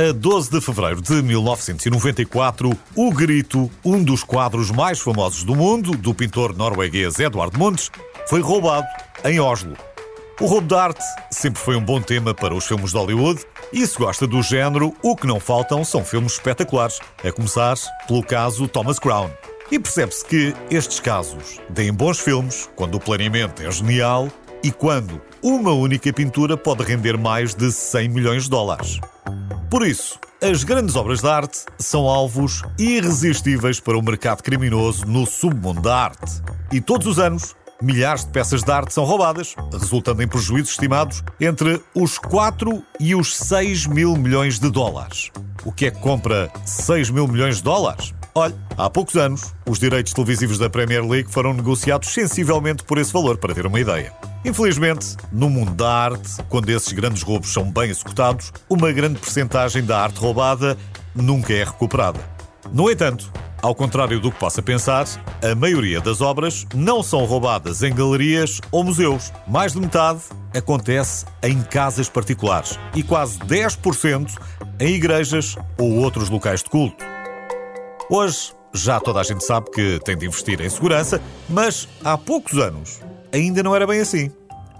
A 12 de fevereiro de 1994, O Grito, um dos quadros mais famosos do mundo, do pintor norueguês Eduardo Montes, foi roubado em Oslo. O roubo de arte sempre foi um bom tema para os filmes de Hollywood e se gosta do género, o que não faltam são filmes espetaculares, a começar pelo caso Thomas Crown. E percebe-se que estes casos deem bons filmes quando o planeamento é genial e quando uma única pintura pode render mais de 100 milhões de dólares. Por isso, as grandes obras de arte são alvos irresistíveis para o mercado criminoso no submundo da arte. E todos os anos, milhares de peças de arte são roubadas, resultando em prejuízos estimados entre os 4 e os 6 mil milhões de dólares. O que é que compra 6 mil milhões de dólares? Olhe, há poucos anos, os direitos televisivos da Premier League foram negociados sensivelmente por esse valor, para ter uma ideia. Infelizmente, no mundo da arte, quando esses grandes roubos são bem executados, uma grande percentagem da arte roubada nunca é recuperada. No entanto, ao contrário do que possa pensar, a maioria das obras não são roubadas em galerias ou museus. Mais de metade acontece em casas particulares e quase 10% em igrejas ou outros locais de culto. Hoje, já toda a gente sabe que tem de investir em segurança, mas há poucos anos ainda não era bem assim.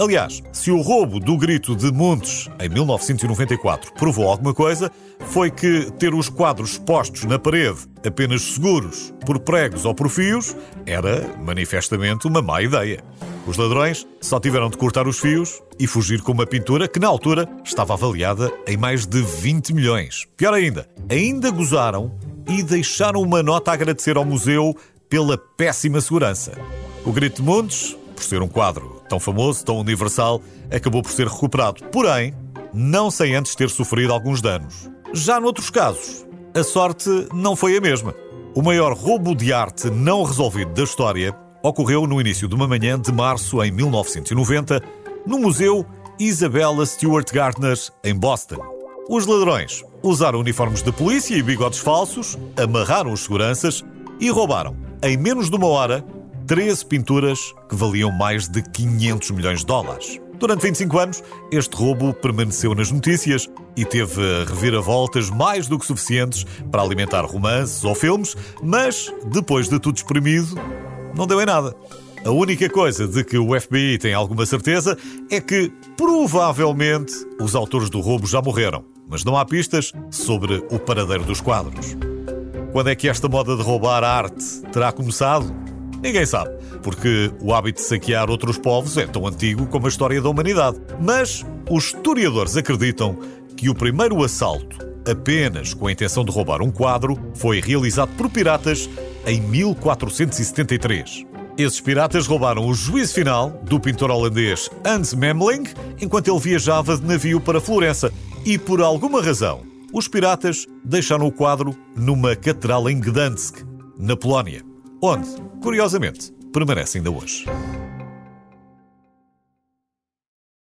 Aliás, se o roubo do grito de Montes em 1994 provou alguma coisa, foi que ter os quadros postos na parede apenas seguros por pregos ou por fios era manifestamente uma má ideia. Os ladrões só tiveram de cortar os fios e fugir com uma pintura que, na altura, estava avaliada em mais de 20 milhões. Pior ainda, ainda gozaram e deixaram uma nota a agradecer ao museu pela péssima segurança. O Grito de Montes, por ser um quadro tão famoso, tão universal, acabou por ser recuperado. Porém, não sem antes ter sofrido alguns danos. Já noutros casos, a sorte não foi a mesma. O maior roubo de arte não resolvido da história ocorreu no início de uma manhã de março em 1990, no Museu Isabella Stewart Gardner, em Boston. Os ladrões usaram uniformes de polícia e bigodes falsos, amarraram os seguranças e roubaram, em menos de uma hora, 13 pinturas que valiam mais de 500 milhões de dólares. Durante 25 anos, este roubo permaneceu nas notícias e teve reviravoltas mais do que suficientes para alimentar romances ou filmes, mas, depois de tudo espremido, não deu em nada. A única coisa de que o FBI tem alguma certeza é que, provavelmente, os autores do roubo já morreram mas não há pistas sobre o paradeiro dos quadros. Quando é que esta moda de roubar arte terá começado? Ninguém sabe, porque o hábito de saquear outros povos é tão antigo como a história da humanidade. Mas os historiadores acreditam que o primeiro assalto, apenas com a intenção de roubar um quadro, foi realizado por piratas em 1473. Esses piratas roubaram o juízo final do pintor holandês Hans Memling enquanto ele viajava de navio para Florença e por alguma razão, os piratas deixaram o quadro numa catedral em Gdansk, na Polónia, onde, curiosamente, permanece ainda hoje.